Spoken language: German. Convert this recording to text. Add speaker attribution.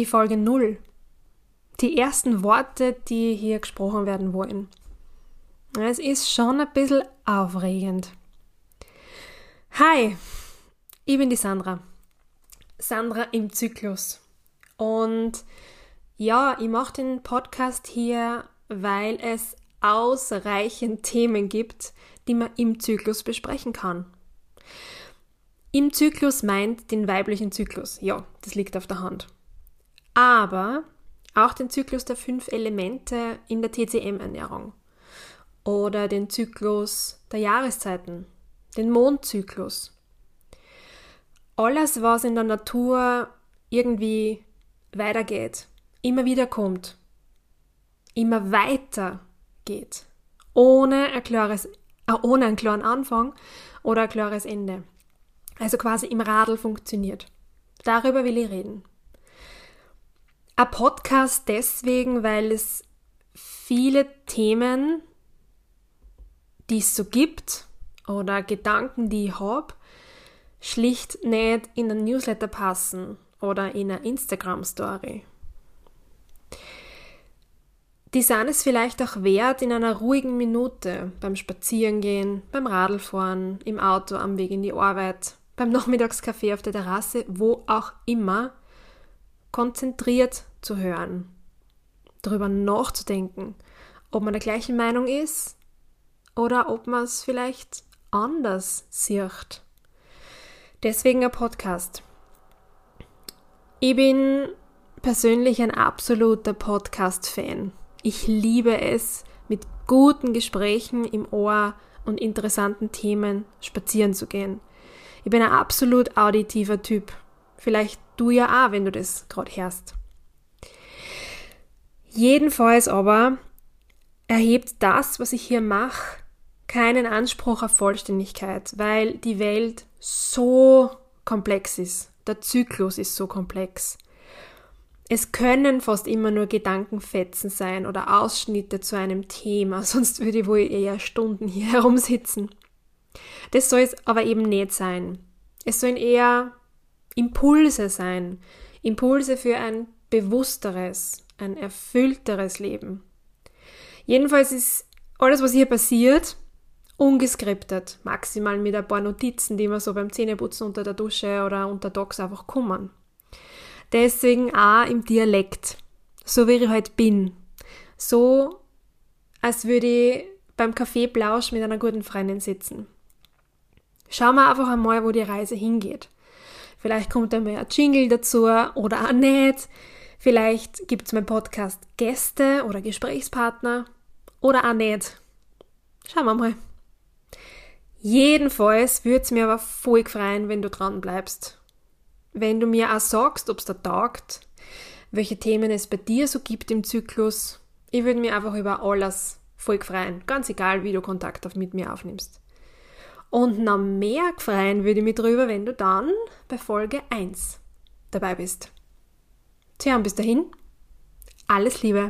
Speaker 1: die Folge 0. Die ersten Worte, die hier gesprochen werden wollen. Es ist schon ein bisschen aufregend. Hi, ich bin die Sandra. Sandra im Zyklus. Und ja, ich mache den Podcast hier, weil es ausreichend Themen gibt, die man im Zyklus besprechen kann. Im Zyklus meint den weiblichen Zyklus. Ja, das liegt auf der Hand. Aber auch den Zyklus der fünf Elemente in der TCM-Ernährung. Oder den Zyklus der Jahreszeiten. Den Mondzyklus. Alles, was in der Natur irgendwie weitergeht, immer wieder kommt, immer weiter geht, ohne ein klares, äh, ohne einen klaren Anfang oder ein klares Ende. Also quasi im Radl funktioniert. Darüber will ich reden. Ein Podcast deswegen, weil es viele Themen, die es so gibt oder Gedanken, die ich habe, schlicht nicht in einen Newsletter passen oder in eine Instagram-Story. Die sind es vielleicht auch wert in einer ruhigen Minute beim Spazierengehen, beim Radlfahren, im Auto am Weg in die Arbeit, beim Nachmittagskaffee auf der Terrasse, wo auch immer, konzentriert zu hören, darüber nachzudenken, ob man der gleichen Meinung ist oder ob man es vielleicht anders sieht. Deswegen ein Podcast. Ich bin persönlich ein absoluter Podcast-Fan. Ich liebe es, mit guten Gesprächen im Ohr und interessanten Themen spazieren zu gehen. Ich bin ein absolut auditiver Typ. Vielleicht du ja auch, wenn du das gerade hörst. Jedenfalls aber erhebt das, was ich hier mache, keinen Anspruch auf Vollständigkeit, weil die Welt so komplex ist. Der Zyklus ist so komplex. Es können fast immer nur Gedankenfetzen sein oder Ausschnitte zu einem Thema, sonst würde ich wohl eher Stunden hier herumsitzen. Das soll es aber eben nicht sein. Es sollen eher Impulse sein. Impulse für ein bewussteres, ein erfüllteres Leben. Jedenfalls ist alles, was hier passiert, ungeskriptet. Maximal mit ein paar Notizen, die man so beim Zähneputzen unter der Dusche oder unter Docs einfach kommen. Deswegen auch im Dialekt. So wie ich halt bin. So, als würde ich beim Kaffeeplausch mit einer guten Freundin sitzen. Schauen wir einfach einmal, wo die Reise hingeht. Vielleicht kommt dann mal ein Jingle dazu oder auch nicht. Vielleicht gibt es mein Podcast Gäste oder Gesprächspartner oder auch nicht. Schauen wir mal. Jedenfalls würde es mir aber voll freuen, wenn du dran bleibst wenn du mir auch sagst, ob es da taugt, welche Themen es bei dir so gibt im Zyklus. Ich würde mich einfach über alles voll freuen, ganz egal, wie du Kontakt mit mir aufnimmst. Und noch mehr freuen würde ich mich drüber, wenn du dann bei Folge 1 dabei bist. Tja, und bis dahin, alles Liebe.